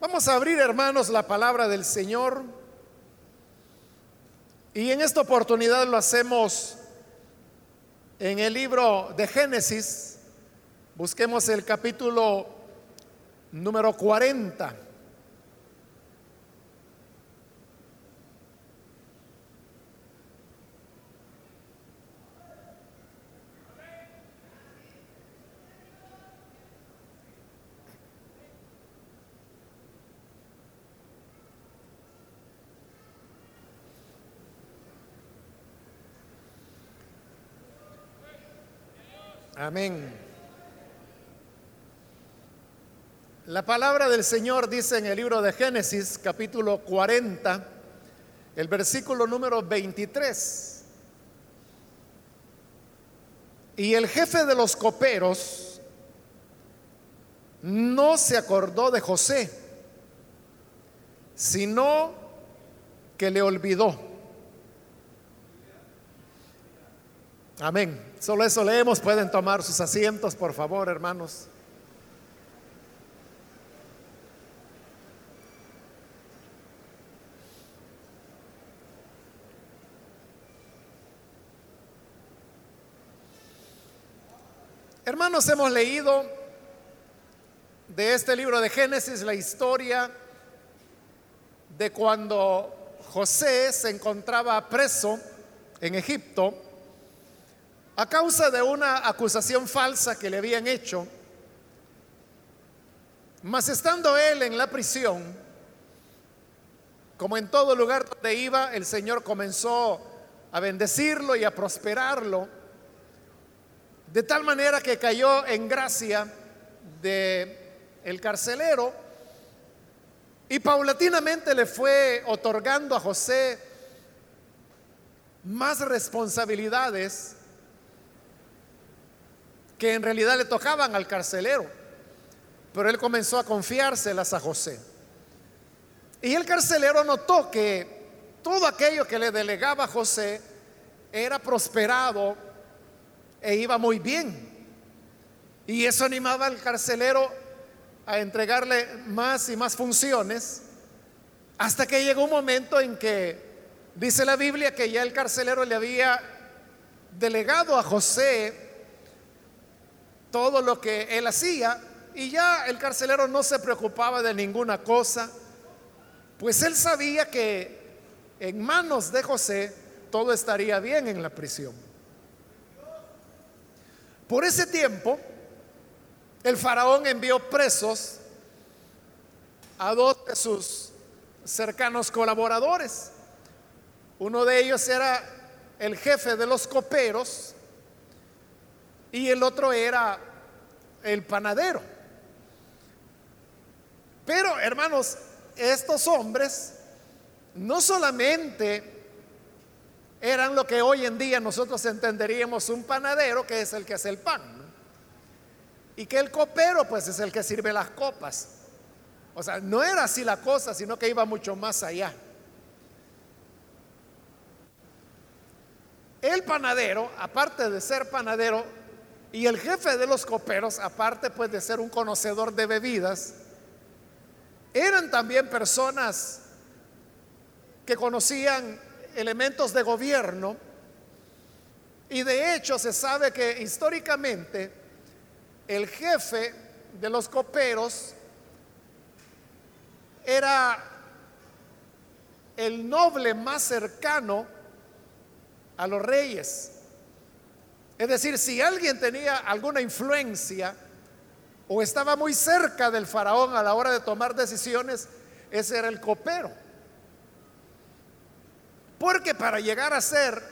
Vamos a abrir, hermanos, la palabra del Señor. Y en esta oportunidad lo hacemos en el libro de Génesis. Busquemos el capítulo número 40. Amén. La palabra del Señor dice en el libro de Génesis, capítulo 40, el versículo número 23. Y el jefe de los coperos no se acordó de José, sino que le olvidó. Amén. Solo eso leemos. Pueden tomar sus asientos, por favor, hermanos. Hermanos, hemos leído de este libro de Génesis la historia de cuando José se encontraba preso en Egipto a causa de una acusación falsa que le habían hecho, mas estando él en la prisión, como en todo lugar donde iba, el Señor comenzó a bendecirlo y a prosperarlo, de tal manera que cayó en gracia de el carcelero y paulatinamente le fue otorgando a José más responsabilidades que en realidad le tocaban al carcelero, pero él comenzó a confiárselas a José. Y el carcelero notó que todo aquello que le delegaba a José era prosperado e iba muy bien. Y eso animaba al carcelero a entregarle más y más funciones, hasta que llegó un momento en que dice la Biblia que ya el carcelero le había delegado a José todo lo que él hacía y ya el carcelero no se preocupaba de ninguna cosa, pues él sabía que en manos de José todo estaría bien en la prisión. Por ese tiempo, el faraón envió presos a dos de sus cercanos colaboradores. Uno de ellos era el jefe de los coperos, y el otro era el panadero. Pero, hermanos, estos hombres no solamente eran lo que hoy en día nosotros entenderíamos un panadero, que es el que hace el pan, y que el copero, pues es el que sirve las copas. O sea, no era así la cosa, sino que iba mucho más allá. El panadero, aparte de ser panadero, y el jefe de los coperos, aparte pues de ser un conocedor de bebidas, eran también personas que conocían elementos de gobierno y de hecho se sabe que históricamente el jefe de los coperos era el noble más cercano a los reyes. Es decir, si alguien tenía alguna influencia o estaba muy cerca del faraón a la hora de tomar decisiones, ese era el copero. Porque para llegar a ser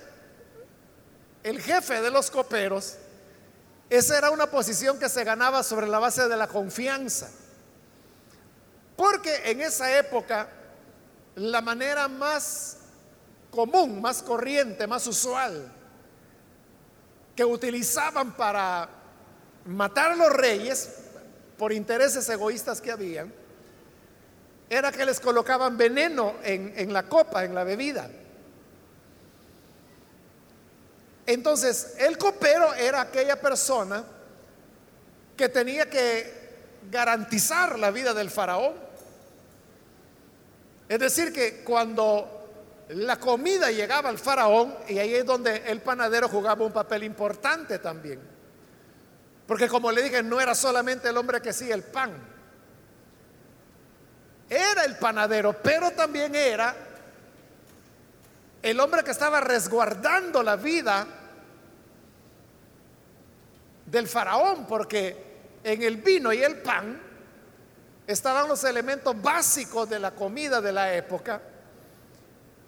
el jefe de los coperos, esa era una posición que se ganaba sobre la base de la confianza. Porque en esa época la manera más común, más corriente, más usual que utilizaban para matar a los reyes por intereses egoístas que habían, era que les colocaban veneno en, en la copa, en la bebida. Entonces, el copero era aquella persona que tenía que garantizar la vida del faraón. Es decir, que cuando la comida llegaba al faraón, y ahí es donde el panadero jugaba un papel importante también. Porque como le dije, no era solamente el hombre que hacía el pan. Era el panadero, pero también era el hombre que estaba resguardando la vida del faraón, porque en el vino y el pan estaban los elementos básicos de la comida de la época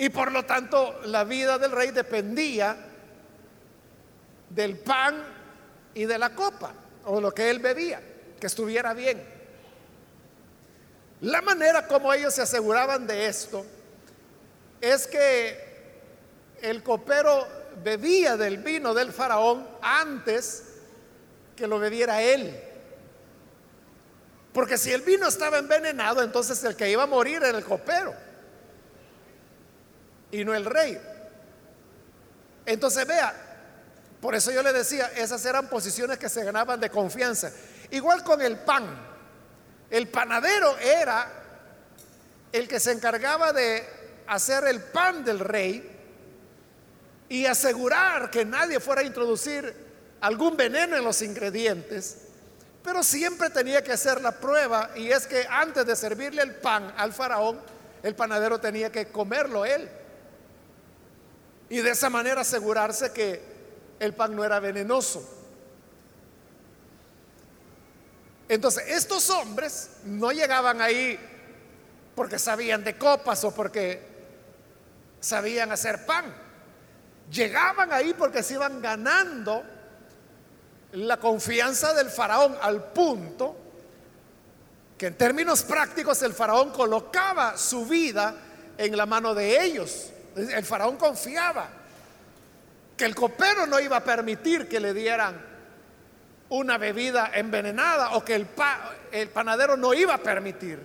y por lo tanto la vida del rey dependía del pan y de la copa o lo que él bebía, que estuviera bien. La manera como ellos se aseguraban de esto es que el copero bebía del vino del faraón antes que lo bebiera él. Porque si el vino estaba envenenado, entonces el que iba a morir era el copero y no el rey. Entonces vea, por eso yo le decía, esas eran posiciones que se ganaban de confianza. Igual con el pan. El panadero era el que se encargaba de hacer el pan del rey y asegurar que nadie fuera a introducir algún veneno en los ingredientes. Pero siempre tenía que hacer la prueba y es que antes de servirle el pan al faraón, el panadero tenía que comerlo él. Y de esa manera asegurarse que el pan no era venenoso. Entonces, estos hombres no llegaban ahí porque sabían de copas o porque sabían hacer pan. Llegaban ahí porque se iban ganando la confianza del faraón al punto que en términos prácticos el faraón colocaba su vida en la mano de ellos. El faraón confiaba que el copero no iba a permitir que le dieran una bebida envenenada o que el, panadero no iba a permitir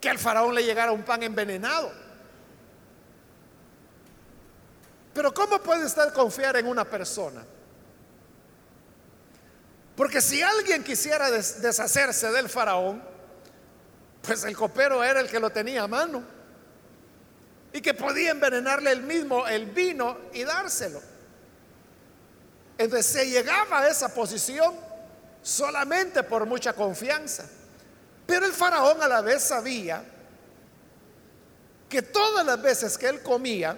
que al faraón le llegara un pan envenenado. Pero ¿cómo puede usted confiar en una persona? Porque si alguien quisiera deshacerse del faraón, pues el copero era el que lo tenía a mano y que podía envenenarle el mismo el vino y dárselo. Entonces se llegaba a esa posición solamente por mucha confianza. Pero el faraón a la vez sabía que todas las veces que él comía,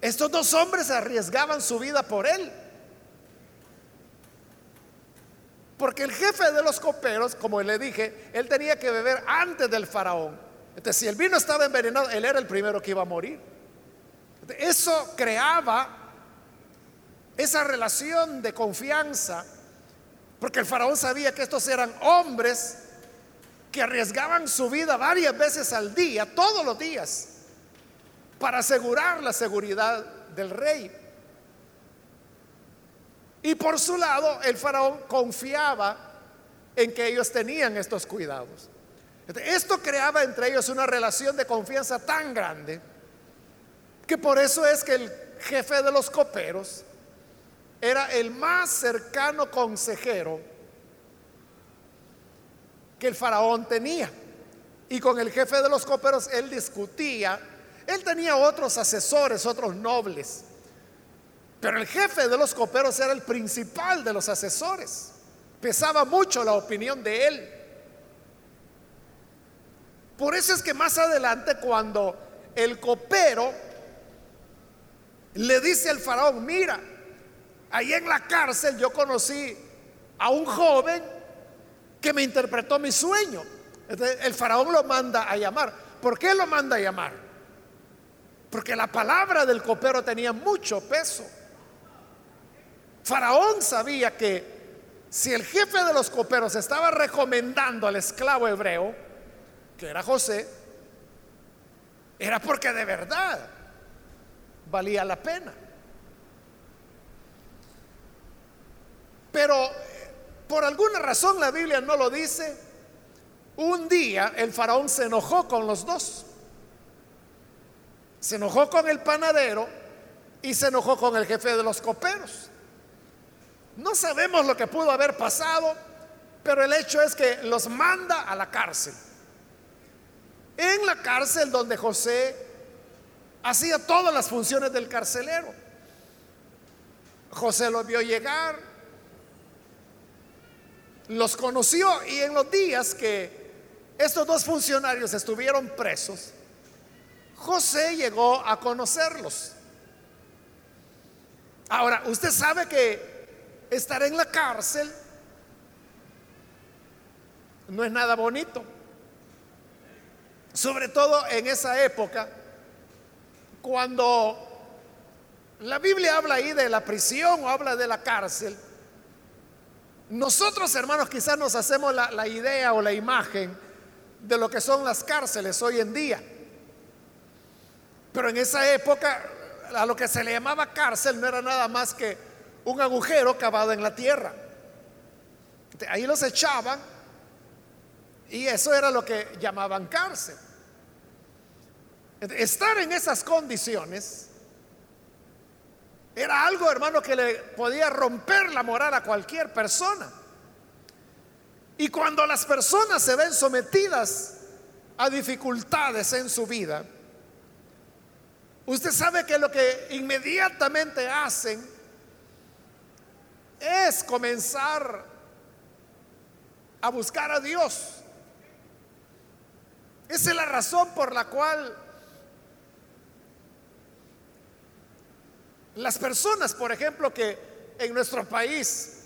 estos dos hombres arriesgaban su vida por él. Porque el jefe de los coperos, como le dije, él tenía que beber antes del faraón. Entonces, si el vino estaba envenenado, él era el primero que iba a morir. Eso creaba esa relación de confianza, porque el faraón sabía que estos eran hombres que arriesgaban su vida varias veces al día, todos los días, para asegurar la seguridad del rey. Y por su lado, el faraón confiaba en que ellos tenían estos cuidados. Esto creaba entre ellos una relación de confianza tan grande que por eso es que el jefe de los coperos era el más cercano consejero que el faraón tenía. Y con el jefe de los coperos él discutía. Él tenía otros asesores, otros nobles. Pero el jefe de los coperos era el principal de los asesores. Pesaba mucho la opinión de él. Por eso es que más adelante cuando el copero le dice al faraón, mira, ahí en la cárcel yo conocí a un joven que me interpretó mi sueño. el faraón lo manda a llamar. ¿Por qué lo manda a llamar? Porque la palabra del copero tenía mucho peso. Faraón sabía que si el jefe de los coperos estaba recomendando al esclavo hebreo, que era José, era porque de verdad valía la pena. Pero por alguna razón la Biblia no lo dice. Un día el faraón se enojó con los dos. Se enojó con el panadero y se enojó con el jefe de los coperos. No sabemos lo que pudo haber pasado, pero el hecho es que los manda a la cárcel. En la cárcel donde José hacía todas las funciones del carcelero. José los vio llegar, los conoció y en los días que estos dos funcionarios estuvieron presos, José llegó a conocerlos. Ahora, usted sabe que estar en la cárcel no es nada bonito. Sobre todo en esa época, cuando la Biblia habla ahí de la prisión o habla de la cárcel, nosotros hermanos quizás nos hacemos la, idea o la imagen de lo que son las cárceles hoy en día. Pero en esa época a lo que se le llamaba cárcel no era nada más que un agujero cavado en la tierra. Ahí los echaban y eso era lo que llamaban cárcel. Estar en esas condiciones era algo, hermano, que le podía romper la moral a cualquier persona. Y cuando las personas se ven sometidas a dificultades en su vida, usted sabe que lo que inmediatamente hacen es comenzar a buscar a Dios. Esa es la razón por la cual las personas, por ejemplo, que en nuestro país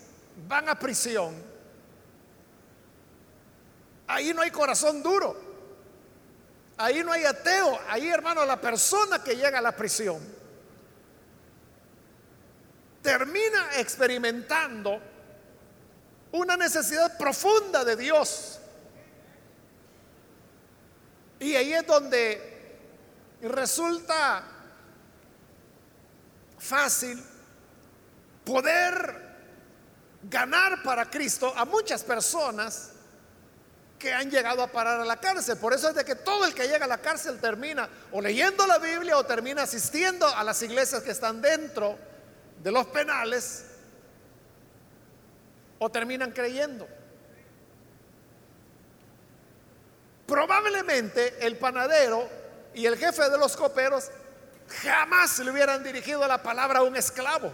van a prisión, Ahí no hay corazón duro. Ahí no hay ateo. Ahí, hermano, la persona que llega a la prisión termina experimentando una necesidad profunda de Dios. Y ahí es donde resulta fácil poder ganar para Cristo a muchas personas que han llegado a parar a la cárcel. Por eso es de que todo el que llega a la cárcel termina o leyendo la Biblia o termina asistiendo a las iglesias que están dentro de los penales o terminan creyendo. Probablemente el panadero y el jefe de los coperos jamás le hubieran dirigido la palabra a un esclavo,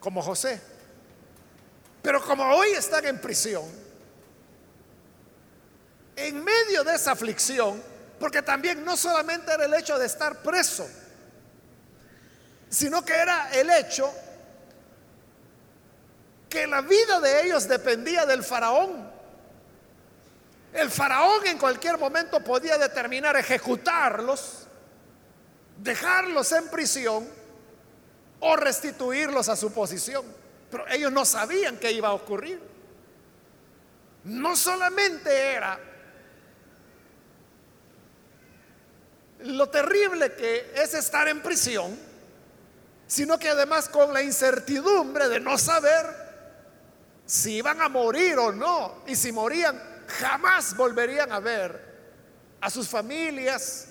como José. Pero como hoy están en prisión, en medio de esa aflicción, porque también no solamente era el hecho de estar preso, sino que era el hecho que la vida de ellos dependía del faraón. El faraón en cualquier momento podía determinar ejecutarlos, dejarlos en prisión o restituirlos a su posición. Pero ellos no sabían qué iba a ocurrir. No solamente era lo terrible que es estar en prisión, sino que además con la incertidumbre de no saber si iban a morir o no, y si morían, jamás volverían a ver a sus familias,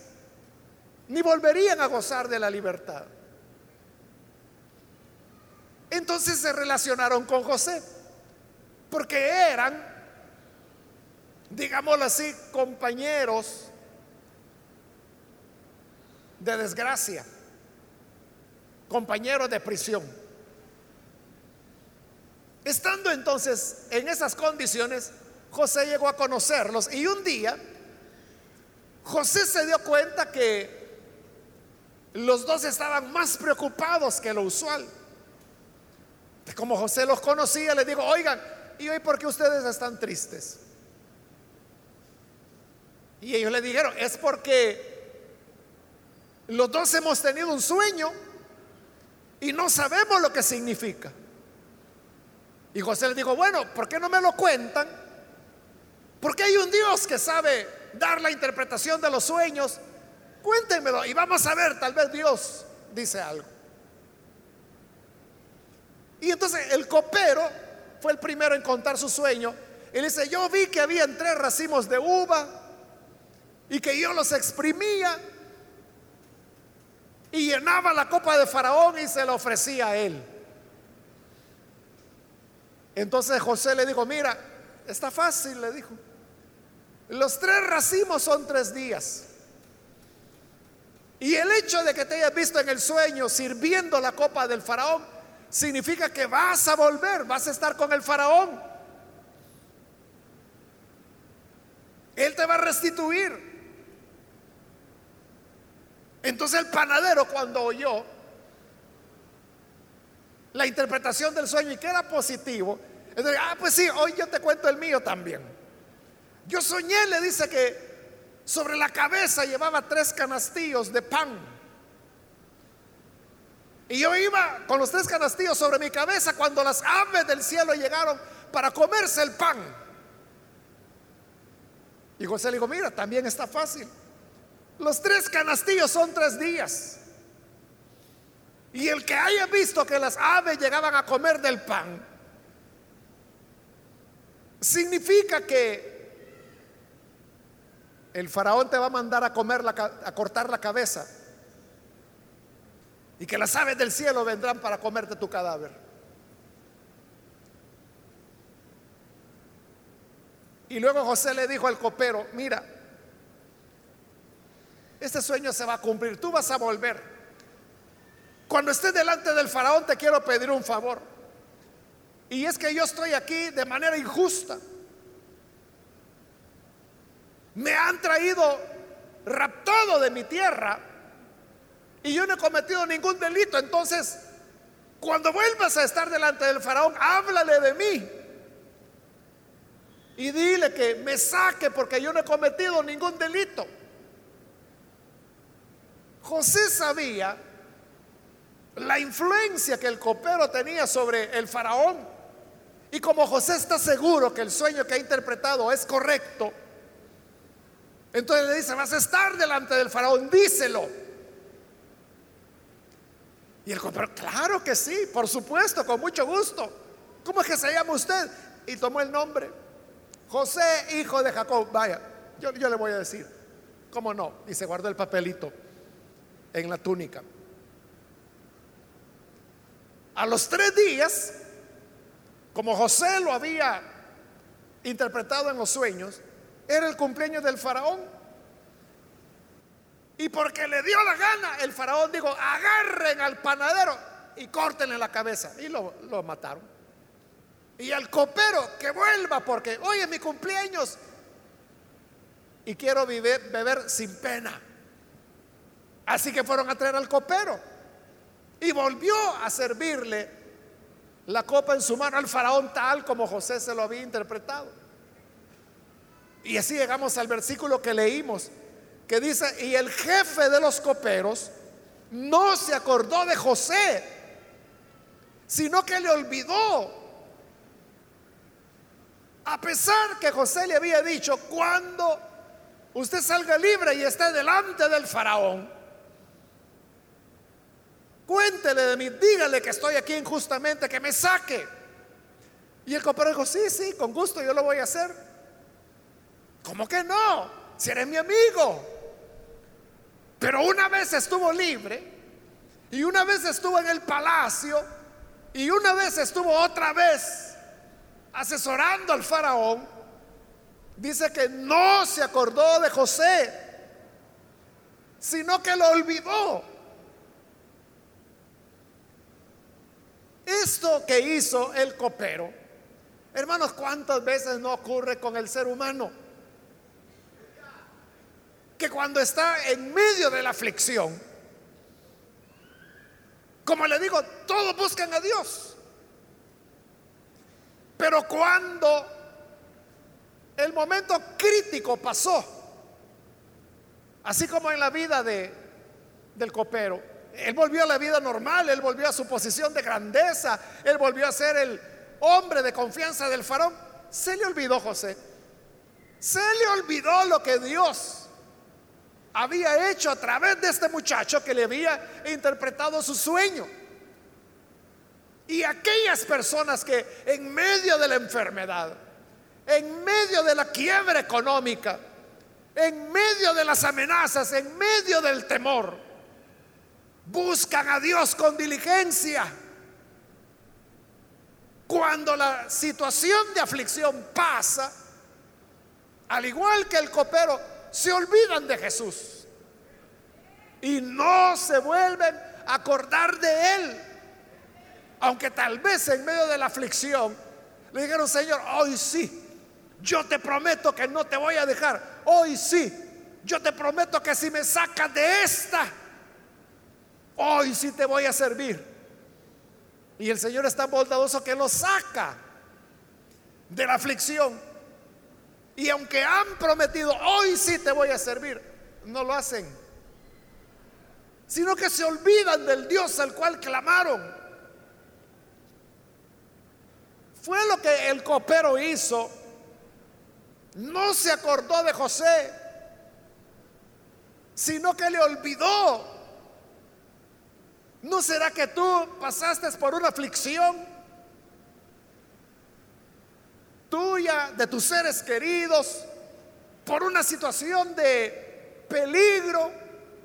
ni volverían a gozar de la libertad. Entonces se relacionaron con José, porque eran, digámoslo así, compañeros de desgracia, compañeros de prisión. Estando entonces en esas condiciones, José llegó a conocerlos y un día José se dio cuenta que los dos estaban más preocupados que lo usual. Como José los conocía, le digo, oigan, ¿y hoy por qué ustedes están tristes? Y ellos le dijeron, es porque los dos hemos tenido un sueño y no sabemos lo que significa. Y José le dijo, bueno, ¿por qué no me lo cuentan? Porque hay un Dios que sabe dar la interpretación de los sueños. Cuéntenmelo y vamos a ver, tal vez Dios dice algo. Y entonces el copero fue el primero en contar su sueño. Él dice, yo vi que había tres racimos de uva y que yo los exprimía y llenaba la copa de Faraón y se la ofrecía a él. Entonces José le dijo, mira, está fácil, le dijo. Los tres racimos son tres días. Y el hecho de que te hayas visto en el sueño sirviendo la copa del faraón significa que vas a volver, vas a estar con el faraón. Él te va a restituir. Entonces el panadero cuando oyó la interpretación del sueño y que era positivo, entonces, ah, pues sí, hoy yo te cuento el mío también. Yo soñé, le dice que sobre la cabeza llevaba tres canastillos de pan. Y yo iba con los tres canastillos sobre mi cabeza cuando las aves del cielo llegaron para comerse el pan. Y José le dijo, mira, también está fácil. Los tres canastillos son tres días. Y el que haya visto que las aves llegaban a comer del pan, significa que el faraón te va a mandar a comer a cortar la cabeza y que las aves del cielo vendrán para comerte tu cadáver. Y luego José le dijo al copero, mira, este sueño se va a cumplir, tú vas a volver. Cuando estés delante del faraón te quiero pedir un favor. Y es que yo estoy aquí de manera injusta. Me han traído raptado de mi tierra y yo no he cometido ningún delito. Entonces, cuando vuelvas a estar delante del faraón, háblale de mí. Y dile que me saque porque yo no he cometido ningún delito. José sabía la influencia que el copero tenía sobre el faraón. Y como José está seguro que el sueño que ha interpretado es correcto, entonces le dice, vas a estar delante del faraón, díselo. Y el copero, claro que sí, por supuesto, con mucho gusto. ¿Cómo es que se llama usted? Y tomó el nombre. José, hijo de Jacob. Vaya, yo le voy a decir. ¿Cómo no? Y se guardó el papelito en la túnica. A los tres días, como José lo había interpretado en los sueños, era el cumpleaños del faraón. Y porque le dio la gana, el faraón dijo, agarren al panadero y córtenle la cabeza. Y lo, lo mataron. Y al copero que vuelva porque hoy es mi cumpleaños y quiero beber sin pena. Así que fueron a traer al copero. Y volvió a servirle la copa en su mano al faraón tal como José se lo había interpretado. Y así llegamos al versículo que leímos, que dice, y el jefe de los coperos no se acordó de José, sino que le olvidó. A pesar que José le había dicho, cuando usted salga libre y esté delante del faraón, Cuéntele de mí, dígale que estoy aquí injustamente, que me saque. Y el copero dijo, sí, sí, con gusto yo lo voy a hacer. ¿Cómo que no? Si eres mi amigo. Pero una vez estuvo libre y una vez estuvo en el palacio y una vez estuvo otra vez asesorando al faraón. Dice que no se acordó de José, sino que lo olvidó. Esto que hizo el copero, hermanos, ¿cuántas veces no ocurre con el ser humano? Que cuando está en medio de la aflicción, como le digo, todos buscan a Dios. Pero cuando el momento crítico pasó, así como en la vida de, del copero, él volvió a la vida normal, él volvió a su posición de grandeza, él volvió a ser el hombre de confianza del faraón. Se le olvidó José. Se le olvidó lo que Dios había hecho a través de este muchacho que le había interpretado su sueño. Y aquellas personas que en medio de la enfermedad, en medio de la quiebra económica, en medio de las amenazas, en medio del temor, buscan a Dios con diligencia. Cuando la situación de aflicción pasa, al igual que el copero, se olvidan de Jesús y no se vuelven a acordar de Él. Aunque tal vez en medio de la aflicción le dijeron, Señor, hoy sí, yo te prometo que no te voy a dejar. Hoy sí, yo te prometo que si me sacas de esta, hoy sí te voy a servir. Y el Señor es tan bondadoso que lo saca de la aflicción. Y aunque han prometido, hoy sí te voy a servir, no lo hacen. Sino que se olvidan del Dios al cual clamaron. Fue lo que el copero hizo. No se acordó de José, sino que le olvidó. ¿No será que tú pasaste por una aflicción? Tuya, de tus seres queridos, por una situación de peligro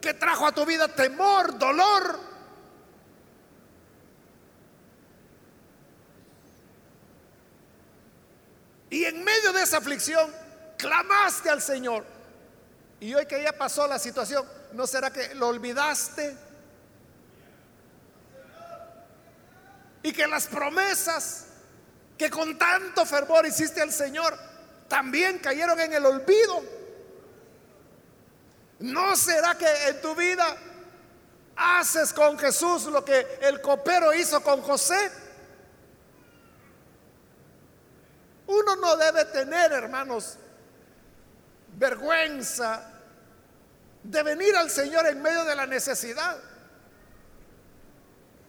que trajo a tu vida temor, dolor. Y en medio de esa aflicción, clamaste al Señor. Y hoy que ya pasó la situación, ¿no será que lo olvidaste? Y que las promesas que con tanto fervor hiciste al Señor, también cayeron en el olvido. ¿No será que en tu vida haces con Jesús lo que el copero hizo con José? Uno no debe tener, hermanos, vergüenza de venir al Señor en medio de la necesidad.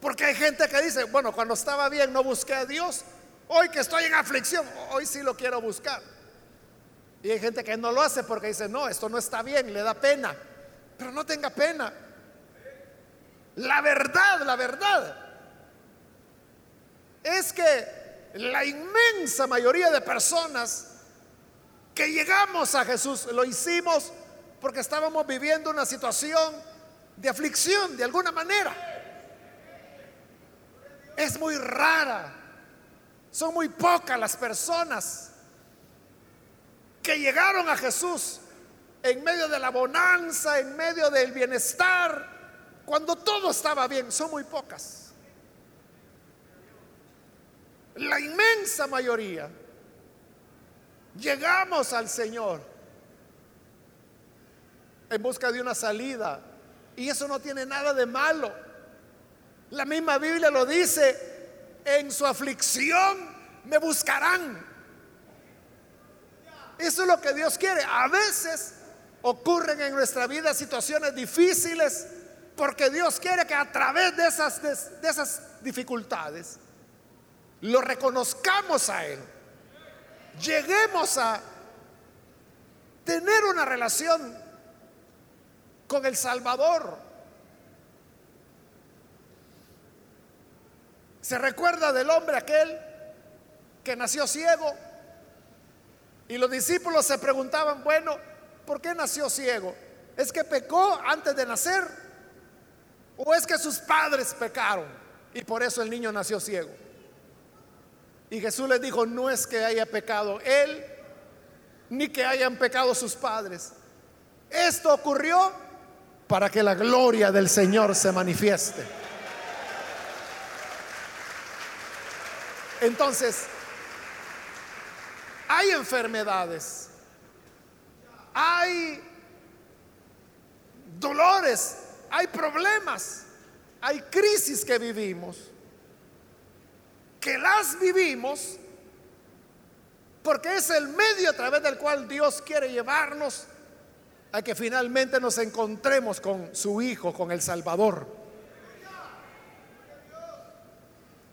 Porque hay gente que dice, bueno, cuando estaba bien no busqué a Dios, Hoy que estoy en aflicción, hoy sí lo quiero buscar. Y hay gente que no lo hace porque dice, no, esto no está bien, le da pena. Pero no tenga pena. La verdad, la verdad, es que la inmensa mayoría de personas que llegamos a Jesús lo hicimos porque estábamos viviendo una situación de aflicción de alguna manera. Es muy rara son muy pocas las personas que llegaron a Jesús en medio de la bonanza, en medio del bienestar, cuando todo estaba bien. Son muy pocas. La inmensa mayoría llegamos al Señor en busca de una salida. Y eso no tiene nada de malo. La misma Biblia lo dice en su aflicción me buscarán. Eso es lo que Dios quiere. A veces ocurren en nuestra vida situaciones difíciles porque Dios quiere que a través de esas, de, esas dificultades lo reconozcamos a Él. Lleguemos a tener una relación con el Salvador. Se recuerda del hombre aquel que nació ciego y los discípulos se preguntaban, bueno, ¿por qué nació ciego? ¿Es que pecó antes de nacer? ¿O es que sus padres pecaron y por eso el niño nació ciego? Y Jesús les dijo, no es que haya pecado él, ni que hayan pecado sus padres. Esto ocurrió para que la gloria del Señor se manifieste. Entonces, hay enfermedades, hay dolores, hay problemas, hay crisis que vivimos, que las vivimos porque es el medio a través del cual Dios quiere llevarnos a que finalmente nos encontremos con su Hijo, con el Salvador.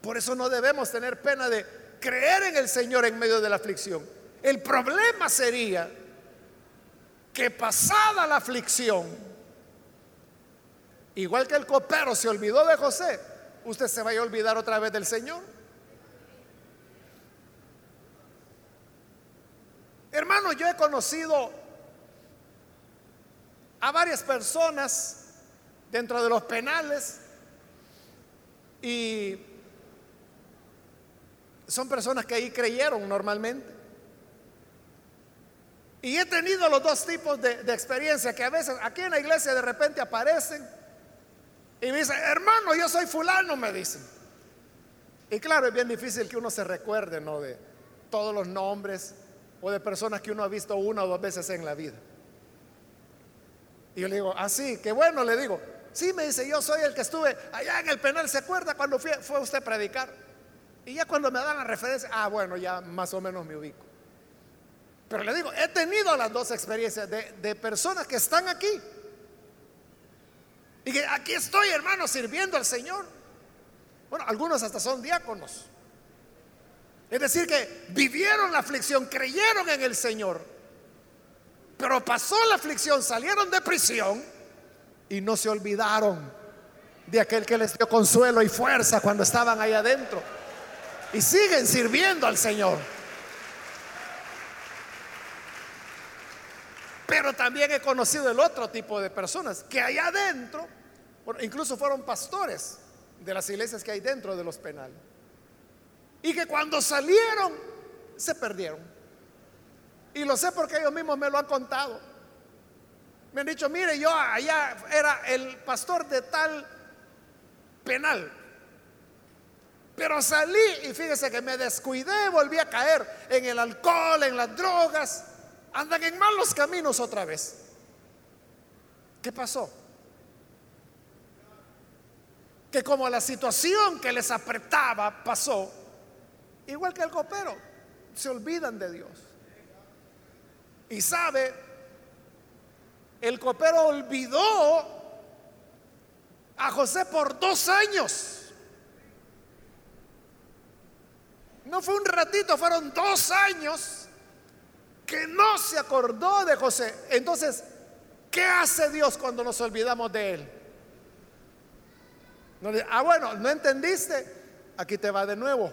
Por eso no debemos tener pena de creer en el Señor en medio de la aflicción. El problema sería que pasada la aflicción, igual que el copero se olvidó de José, usted se vaya a olvidar otra vez del Señor. Hermano, yo he conocido a varias personas dentro de los penales y son personas que ahí creyeron normalmente. Y he tenido los dos tipos de, de experiencia que a veces aquí en la iglesia de repente aparecen y me dicen, hermano, yo soy fulano, me dicen. Y claro, es bien difícil que uno se recuerde, ¿no? De todos los nombres o de personas que uno ha visto una o dos veces en la vida. Y yo le digo, así, ah, qué bueno, le digo. Sí, me dice, yo soy el que estuve allá en el penal, ¿se acuerda cuando fue usted a predicar? Y ya cuando me dan la referencia, ah, bueno, ya más o menos me ubico. Pero le digo, he tenido las dos experiencias de, de personas que están aquí. Y que aquí estoy, hermano, sirviendo al Señor. Bueno, algunos hasta son diáconos. Es decir, que vivieron la aflicción, creyeron en el Señor, pero pasó la aflicción, salieron de prisión y no se olvidaron de aquel que les dio consuelo y fuerza cuando estaban ahí adentro. Y siguen sirviendo al Señor. Pero también he conocido el otro tipo de personas que allá adentro, incluso fueron pastores de las iglesias que hay dentro de los penales. Y que cuando salieron se perdieron. Y lo sé porque ellos mismos me lo han contado. Me han dicho, mire, yo allá era el pastor de tal penal. Pero salí y fíjese que me descuidé, volví a caer en el alcohol, en las drogas. Andan en malos caminos otra vez. ¿Qué pasó? Que como la situación que les apretaba pasó, Igual que el copero, se olvidan de Dios. Y sabe, el copero olvidó a José por dos años. No fue un ratito, fueron dos años que no se acordó de José. Entonces, ¿qué hace Dios cuando nos olvidamos de él? ah, bueno, ¿no entendiste? Aquí te va de nuevo.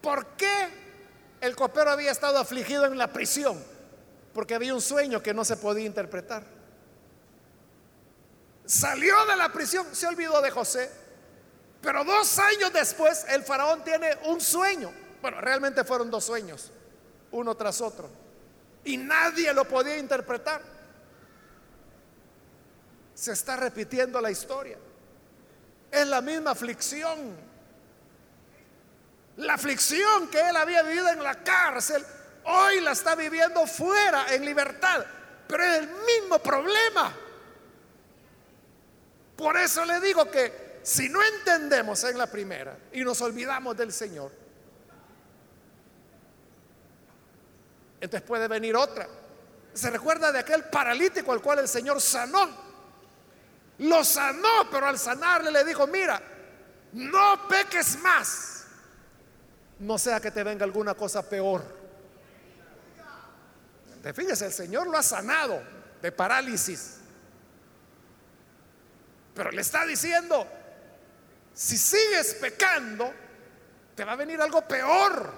¿Por qué el copero había estado afligido en la prisión? Porque había un sueño que no se podía interpretar. Salió de la prisión, se olvidó de José. Pero dos años después el faraón tiene un sueño. Bueno, realmente fueron dos sueños, uno tras otro. Y nadie lo podía interpretar. Se está repitiendo la historia. Es la misma aflicción la aflicción que él había vivido en la cárcel, hoy la está viviendo fuera, en libertad. Pero es el mismo problema. Por eso le digo que si no entendemos en la primera y nos olvidamos del Señor, entonces puede venir otra. Se recuerda de aquel paralítico al cual el Señor sanó. Lo sanó, pero al sanarle le dijo, mira, no peques más no sea que te venga alguna cosa peor. Te fíjese, el Señor lo ha sanado de parálisis. Pero le está diciendo, si sigues pecando, te va a venir algo peor.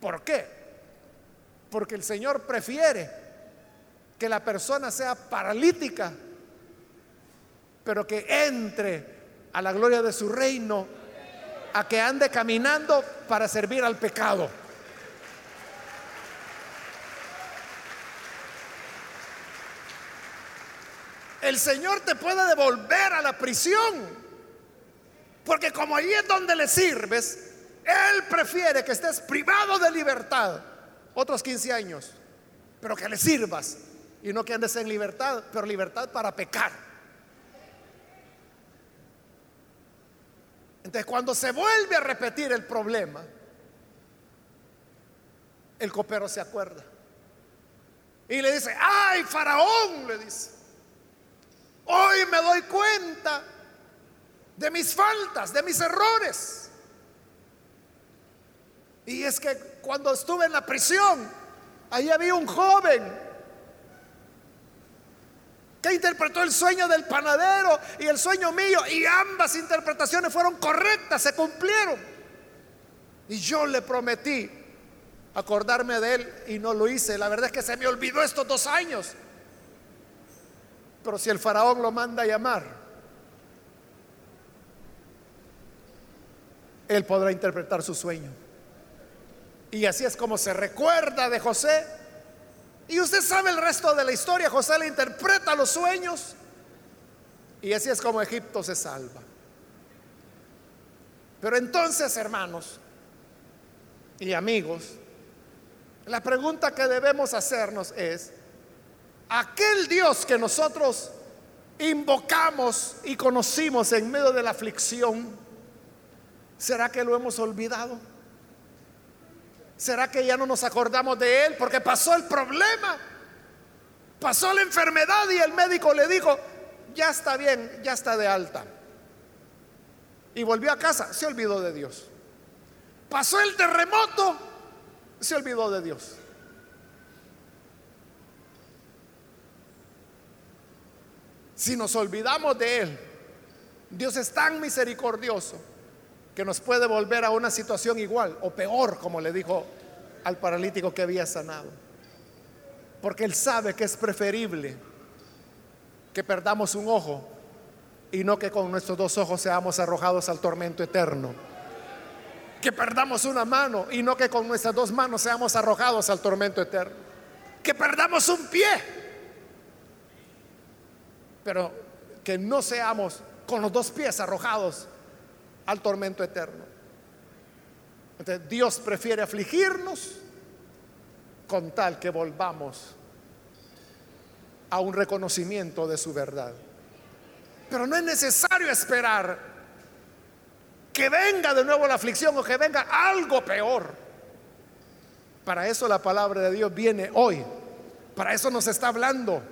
¿Por qué? Porque el Señor prefiere que la persona sea paralítica, pero que entre a la gloria de su reino a que ande caminando para servir al pecado. El Señor te puede devolver a la prisión. Porque como ahí es donde le sirves, Él prefiere que estés privado de libertad otros 15 años, pero que le sirvas y no que andes en libertad, pero libertad para pecar. Entonces, cuando se vuelve a repetir el problema, el copero se acuerda. Y le dice, ay, faraón, le dice, hoy me doy cuenta de mis faltas, de mis errores. Y es que cuando estuve en la prisión, ahí había un joven que interpretó el sueño del panadero y el sueño mío, y ambas interpretaciones fueron correctas, se cumplieron. Y yo le prometí acordarme de él y no lo hice. La verdad es que se me olvidó estos dos años. Pero si el faraón lo manda a llamar, Él podrá interpretar su sueño. Y así es como se recuerda de José. Y usted sabe el resto de la historia. José le interpreta los sueños. Y así es como Egipto se salva. Pero entonces, hermanos y amigos, la pregunta que debemos hacernos es, aquel Dios que nosotros invocamos y conocimos en medio de la aflicción, ¿será que lo hemos olvidado? ¿Será que ya no nos acordamos de él? Porque pasó el problema, pasó la enfermedad y el médico le dijo, ya está bien, ya está de alta. Y volvió a casa, se olvidó de Dios. Pasó el terremoto, se olvidó de Dios. Si nos olvidamos de Él, Dios es tan misericordioso que nos puede volver a una situación igual o peor, como le dijo al paralítico que había sanado. Porque Él sabe que es preferible que perdamos un ojo y no que con nuestros dos ojos seamos arrojados al tormento eterno. Que perdamos una mano y no que con nuestras dos manos seamos arrojados al tormento eterno. Que perdamos un pie, pero que no seamos con los dos pies arrojados al tormento eterno. Entonces, Dios prefiere afligirnos con tal que volvamos a un reconocimiento de su verdad. Pero no es necesario esperar que venga de nuevo la aflicción o que venga algo peor. Para eso la palabra de Dios viene hoy. Para eso nos está hablando.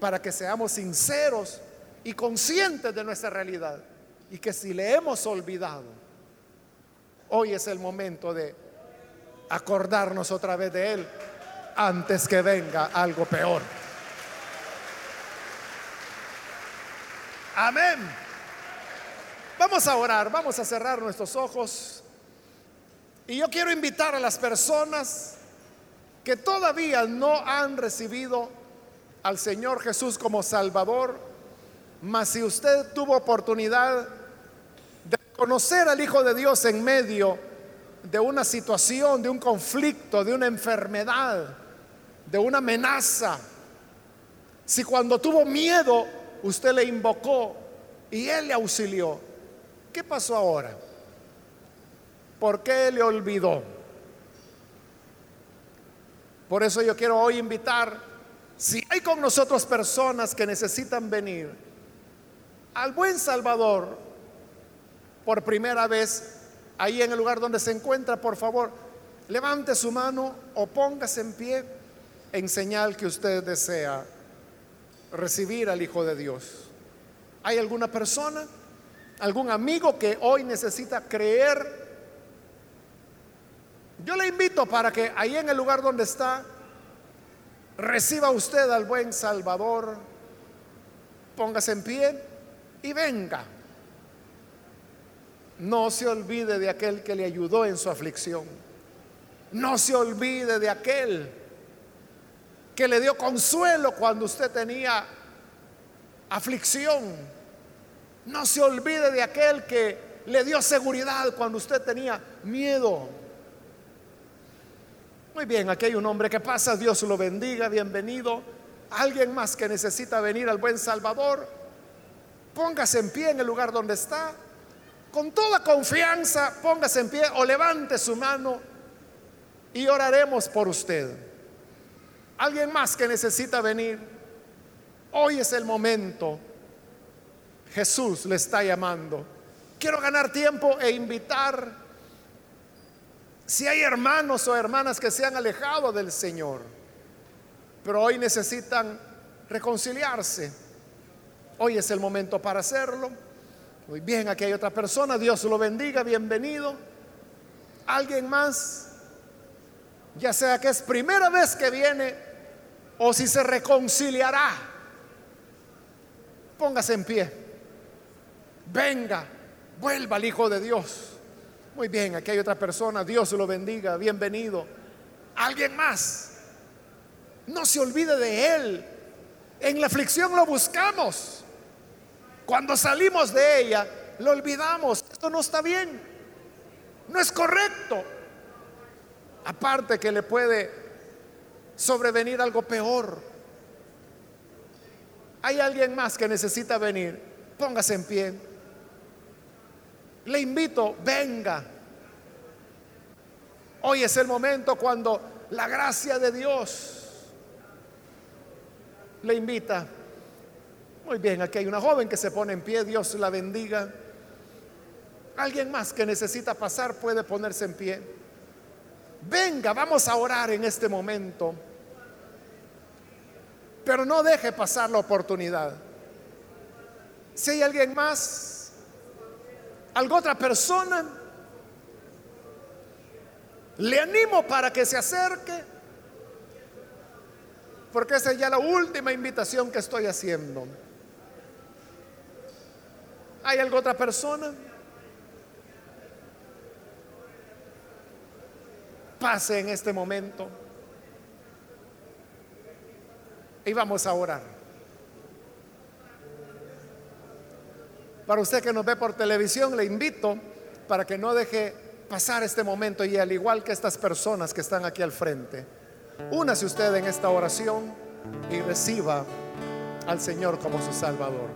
Para que seamos sinceros y conscientes de nuestra realidad. Y que si le hemos olvidado, hoy es el momento de acordarnos otra vez de Él antes que venga algo peor. Amén. Vamos a orar, vamos a cerrar nuestros ojos. Y yo quiero invitar a las personas que todavía no han recibido al Señor Jesús como Salvador, mas si usted tuvo oportunidad de conocer al Hijo de Dios en medio de una situación, de un conflicto, de una enfermedad, de una amenaza, si cuando tuvo miedo usted le invocó y Él le auxilió, ¿qué pasó ahora? ¿Por qué le olvidó? Por eso yo quiero hoy invitar, si hay con nosotros personas que necesitan venir al buen Salvador por primera vez, ahí en el lugar donde se encuentra, por favor, levante su mano o póngase en pie en señal que usted desea recibir al Hijo de Dios. ¿Hay alguna persona, algún amigo que hoy necesita creer? Yo le invito para que ahí en el lugar donde está, reciba usted al buen Salvador, póngase en pie y venga. No se olvide de aquel que le ayudó en su aflicción. No se olvide de aquel que le dio consuelo cuando usted tenía aflicción. No se olvide de aquel que le dio seguridad cuando usted tenía miedo. Muy bien, aquí hay un hombre que pasa, Dios lo bendiga, bienvenido. Alguien más que necesita venir al buen Salvador, póngase en pie en el lugar donde está. Con toda confianza, póngase en pie o levante su mano y oraremos por usted. Alguien más que necesita venir. Hoy es el momento. Jesús le está llamando. Quiero ganar tiempo e invitar. Si hay hermanos o hermanas que se han alejado del Señor, pero hoy necesitan reconciliarse, hoy es el momento para hacerlo. Muy bien, aquí hay otra persona, Dios lo bendiga, bienvenido. ¿Alguien más? Ya sea que es primera vez que viene o si se reconciliará. Póngase en pie. Venga, vuelva al Hijo de Dios. Muy bien, aquí hay otra persona. Dios lo bendiga. Bienvenido. Alguien más. No se olvide de Él. En la aflicción lo buscamos. Cuando salimos de ella, lo olvidamos. Esto no está bien. No es correcto. Aparte que le puede sobrevenir algo peor. Hay alguien más que necesita venir. Póngase en pie. Le invito, venga. Hoy es el momento cuando la gracia de Dios le invita. Muy bien, aquí hay una joven que se pone en pie, Dios la bendiga. Alguien más que necesita pasar puede ponerse en pie. Venga, vamos a orar en este momento. Pero no deje pasar la oportunidad. Si hay alguien más, alguna otra persona, le animo para que se acerque, porque esa es ya la última invitación que estoy haciendo. ¿Hay alguna otra persona? Pase en este momento. Y vamos a orar. Para usted que nos ve por televisión, le invito para que no deje pasar este momento y al igual que estas personas que están aquí al frente, únase usted en esta oración y reciba al Señor como su Salvador.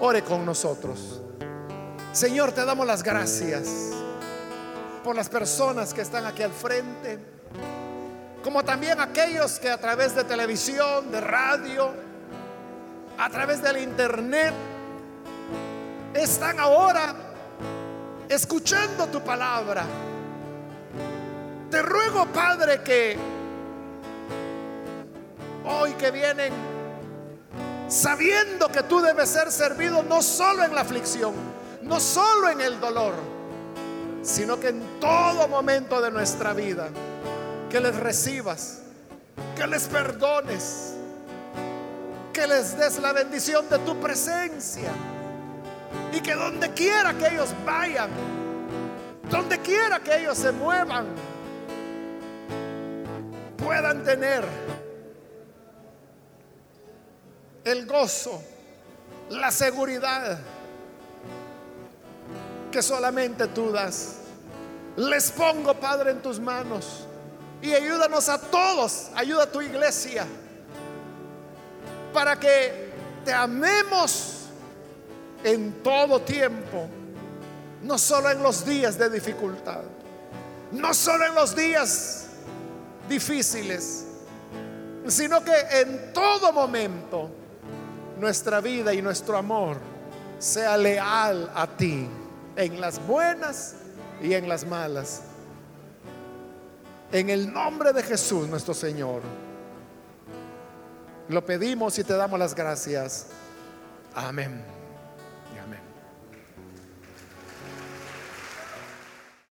Ore con nosotros. Señor, te damos las gracias por las personas que están aquí al frente, como también aquellos que a través de televisión, de radio, a través del internet, están ahora escuchando tu palabra. Te ruego, Padre, que hoy que vienen sabiendo que tú debes ser servido no solo en la aflicción, no solo en el dolor, sino que en todo momento de nuestra vida, que les recibas, que les perdones, que les des la bendición de tu presencia y que donde quiera que ellos vayan, donde quiera que ellos se muevan, puedan tener el gozo, la seguridad que solamente tú das. Les pongo, Padre, en tus manos y ayúdanos a todos, ayuda a tu iglesia para que te amemos en todo tiempo, no solo en los días de dificultad, no solo en los días difíciles, sino que en todo momento nuestra vida y nuestro amor sea leal a ti, en las buenas y en las malas. En el nombre de Jesús nuestro Señor. Lo pedimos y te damos las gracias. Amén.